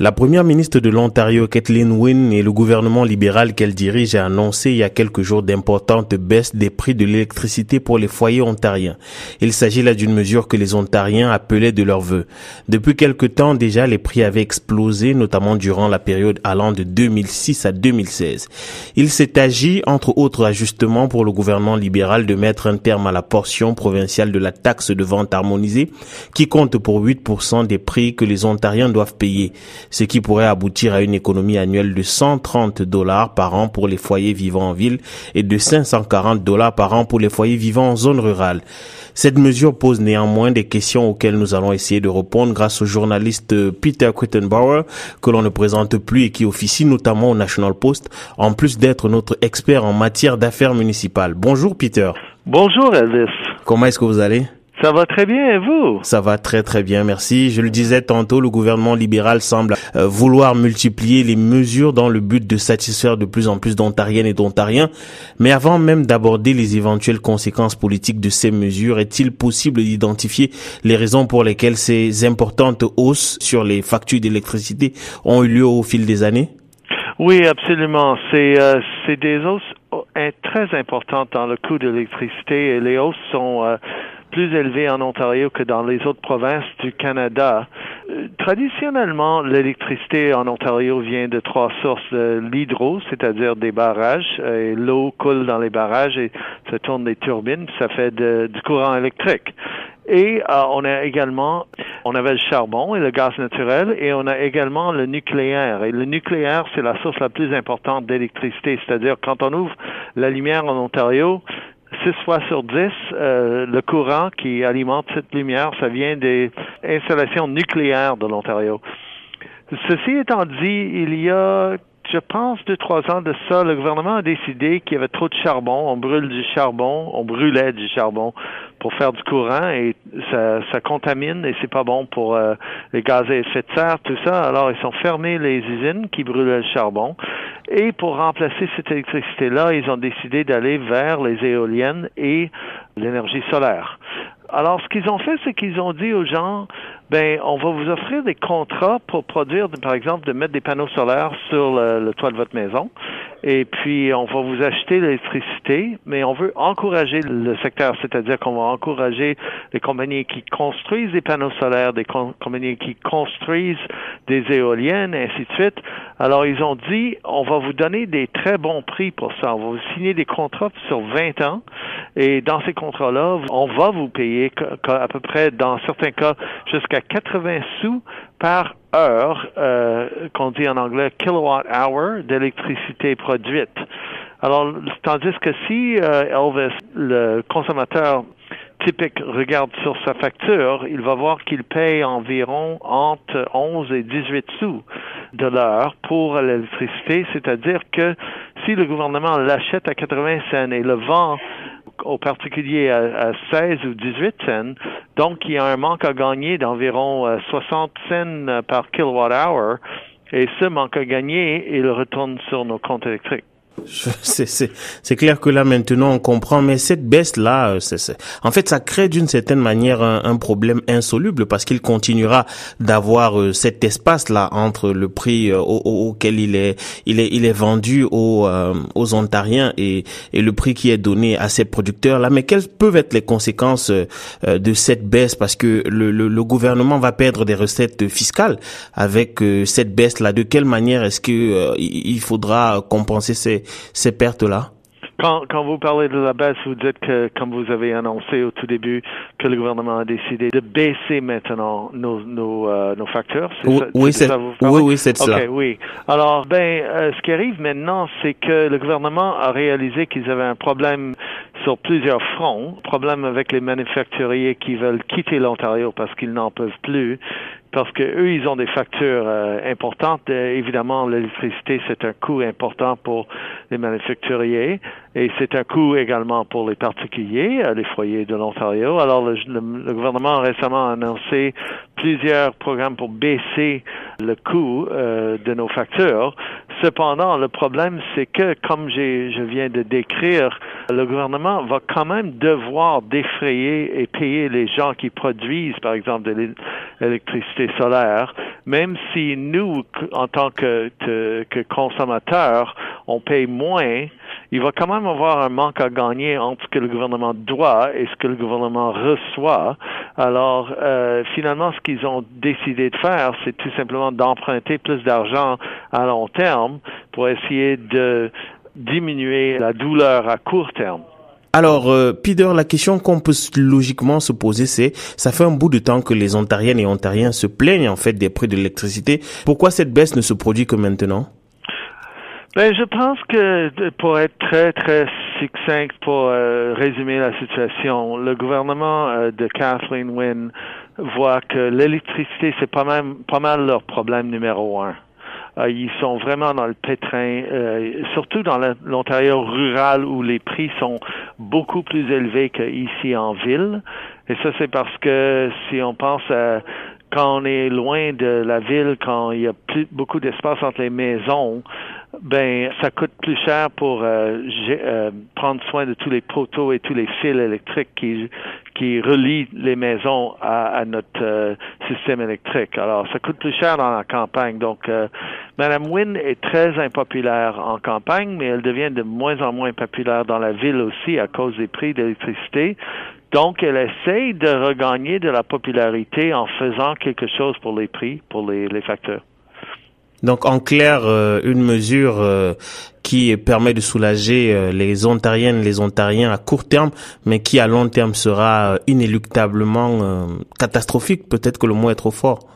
La première ministre de l'Ontario, Kathleen Wynne, et le gouvernement libéral qu'elle dirige a annoncé il y a quelques jours d'importantes baisses des prix de l'électricité pour les foyers ontariens. Il s'agit là d'une mesure que les Ontariens appelaient de leur vœu. Depuis quelque temps déjà, les prix avaient explosé, notamment durant la période allant de 2006 à 2016. Il s'est agi, entre autres ajustements pour le gouvernement libéral, de mettre un terme à la portion provinciale de la taxe de vente harmonisée, qui compte pour 8% des prix que les Ontariens doivent payer ce qui pourrait aboutir à une économie annuelle de 130 dollars par an pour les foyers vivant en ville et de 540 dollars par an pour les foyers vivant en zone rurale. Cette mesure pose néanmoins des questions auxquelles nous allons essayer de répondre grâce au journaliste Peter Quittenbauer, que l'on ne présente plus et qui officie notamment au National Post, en plus d'être notre expert en matière d'affaires municipales. Bonjour Peter. Bonjour Elvis. Comment est-ce que vous allez? Ça va très bien, vous? Ça va très très bien, merci. Je le disais tantôt, le gouvernement libéral semble euh, vouloir multiplier les mesures dans le but de satisfaire de plus en plus d'Ontariennes et d'Ontariens. Mais avant même d'aborder les éventuelles conséquences politiques de ces mesures, est-il possible d'identifier les raisons pour lesquelles ces importantes hausses sur les factures d'électricité ont eu lieu au fil des années? Oui, absolument. C'est euh, c'est des hausses oh, très importantes dans le coût de l'électricité et les hausses sont euh, plus élevé en Ontario que dans les autres provinces du Canada. Euh, traditionnellement, l'électricité en Ontario vient de trois sources. L'hydro, c'est-à-dire des barrages, et l'eau coule dans les barrages et ça tourne des turbines, ça fait du courant électrique. Et euh, on a également, on avait le charbon et le gaz naturel, et on a également le nucléaire. Et le nucléaire, c'est la source la plus importante d'électricité. C'est-à-dire, quand on ouvre la lumière en Ontario, 6 fois sur 10, euh, le courant qui alimente cette lumière, ça vient des installations nucléaires de l'Ontario. Ceci étant dit, il y a je pense, deux, trois ans de ça, le gouvernement a décidé qu'il y avait trop de charbon. On brûle du charbon, on brûlait du charbon pour faire du courant et ça, ça contamine et c'est pas bon pour euh, les gaz à effet de serre, tout ça. Alors, ils ont fermé les usines qui brûlaient le charbon. Et pour remplacer cette électricité-là, ils ont décidé d'aller vers les éoliennes et l'énergie solaire. Alors, ce qu'ils ont fait, c'est qu'ils ont dit aux gens, ben, on va vous offrir des contrats pour produire, par exemple, de mettre des panneaux solaires sur le, toit de votre maison. Et puis, on va vous acheter l'électricité, mais on veut encourager le secteur, c'est-à-dire qu'on va encourager les compagnies qui construisent des panneaux solaires, des compagnies qui construisent des éoliennes, et ainsi de suite. Alors, ils ont dit, on va vous donner des très bons prix pour ça. On va vous signer des contrats sur 20 ans. Et dans ces contrats-là, on va vous payer à peu près, dans certains cas, jusqu'à 80 sous par heure, euh, qu'on dit en anglais kilowatt hour d'électricité produite. Alors, tandis que si euh, Elvis, le consommateur typique, regarde sur sa facture, il va voir qu'il paye environ entre 11 et 18 sous de l'heure pour l'électricité, c'est-à-dire que si le gouvernement l'achète à 80 cents et le vend au particulier à, 16 ou 18 cents. Donc, il y a un manque à gagner d'environ 60 euh, cents par kilowatt-hour. Et ce manque à gagner, il retourne sur nos comptes électriques. C'est clair que là maintenant on comprend, mais cette baisse là, euh, c'est en fait ça crée d'une certaine manière un, problème insoluble parce qu'il continuera d'avoir euh, cet espace là entre le prix euh, auquel il est il est il est vendu aux aux Ontariens et et le prix qui est donné à ces producteurs là. Mais quelles peuvent être les conséquences de cette baisse? Parce que le, le, le gouvernement va perdre des recettes fiscales avec cette baisse là. De quelle manière est-ce que il faudra compenser ces ces pertes-là quand, quand, vous parlez de la baisse, vous dites que, comme vous avez annoncé au tout début, que le gouvernement a décidé de baisser maintenant nos, nos, euh, nos factures. Oui, oui, c'est oui, oui, c'est ça. oui. Alors, ben, euh, ce qui arrive maintenant, c'est que le gouvernement a réalisé qu'ils avaient un problème sur plusieurs fronts. Problème avec les manufacturiers qui veulent quitter l'Ontario parce qu'ils n'en peuvent plus parce que eux, ils ont des factures euh, importantes. Euh, évidemment, l'électricité, c'est un coût important pour les manufacturiers et c'est un coût également pour les particuliers, euh, les foyers de l'Ontario. Alors, le, le, gouvernement a récemment annoncé plusieurs programmes pour baisser le coût de nos factures, Cependant, le problème, c'est que, comme je viens de décrire, le gouvernement va quand même devoir défrayer et payer les gens qui produisent, par exemple, de l'électricité solaire, même si nous, en tant que, que consommateurs, on paye moins, il va quand même avoir un manque à gagner entre ce que le gouvernement doit et ce que le gouvernement reçoit. Alors, euh, finalement, ce qu'ils ont décidé de faire, c'est tout simplement d'emprunter plus d'argent à long terme pour essayer de diminuer la douleur à court terme. Alors, euh, Peter, la question qu'on peut logiquement se poser, c'est, ça fait un bout de temps que les Ontariennes et Ontariens se plaignent en fait des prix de l'électricité. Pourquoi cette baisse ne se produit que maintenant? Ben, je pense que pour être très, très succinct, pour euh, résumer la situation, le gouvernement euh, de Kathleen Wynne voit que l'électricité, c'est pas pas mal leur problème numéro un. Euh, ils sont vraiment dans le pétrin, surtout dans l'Ontario rural où les prix sont beaucoup plus élevés qu'ici en ville. Et ça, c'est parce que si on pense à quand on est loin de la ville, quand il y a plus beaucoup d'espace entre les maisons, ben ça coûte plus cher pour euh, euh, prendre soin de tous les poteaux et tous les fils électriques qui qui relient les maisons à, notre euh, système électrique. Alors ça coûte plus cher dans la campagne. Donc Madame Wynne est très impopulaire en campagne, mais elle devient de moins en moins populaire dans la ville aussi à cause des prix d'électricité. Donc, elle essaye de regagner de la popularité en faisant quelque chose pour les prix, pour les, les facteurs. Donc en clair, euh, une mesure euh, qui permet de soulager euh, les Ontariennes, les Ontariens à court terme, mais qui à long terme sera inéluctablement catastrophique. Peut-être que le mot est trop fort.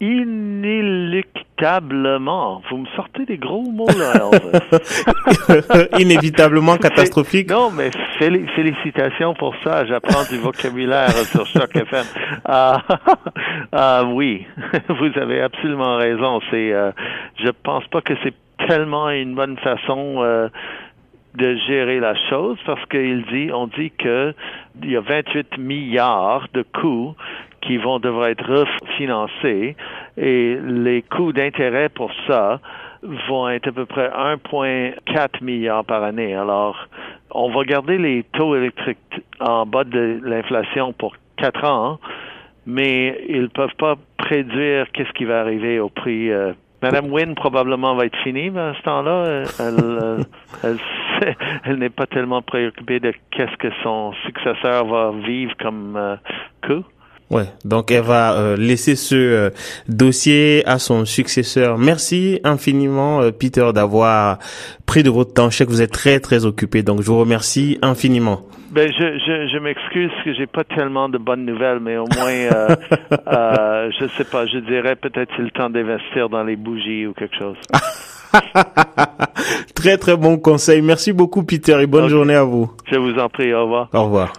Inéluctablement. Vous me sortez des gros mots là. Inévitablement catastrophique. Non, mais félicitations pour ça. J'apprends du vocabulaire sur Choc FM. Ah, ah oui, vous avez absolument raison. C'est, euh, je pense pas que c'est tellement une bonne façon. Euh, de gérer la chose parce qu'il dit, on dit que il y a 28 milliards de coûts qui vont devoir être refinancés et les coûts d'intérêt pour ça vont être à peu près 1,4 milliard par année. Alors, on va garder les taux électriques en bas de l'inflation pour quatre ans, mais ils peuvent pas prédire qu'est-ce qui va arriver au prix. Euh. Madame Wynne probablement va être finie à ce temps-là. Elle, elle, elle, n'est pas tellement préoccupée de qu'est-ce que son successeur va vivre comme euh, coût. Ouais, donc elle va euh, laisser ce euh, dossier à son successeur. Merci infiniment euh, Peter d'avoir pris de votre temps. Je sais que vous êtes très très occupé, donc je vous remercie infiniment. Ben je je, je m'excuse que j'ai pas tellement de bonnes nouvelles, mais au moins euh, euh, je sais pas, je dirais peut-être c'est le temps d'investir dans les bougies ou quelque chose. très très bon conseil. Merci beaucoup Peter et bonne journée à vous. Je vous en prie, au revoir. Au revoir.